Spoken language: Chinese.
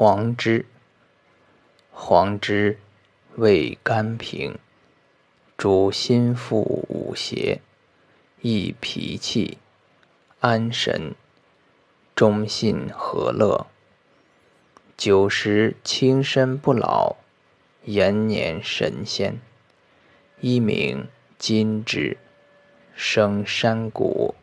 黄之，黄之味甘平，主心腹五邪，益脾气，安神，忠信和乐。久食轻身不老，延年神仙。一名金之，生山谷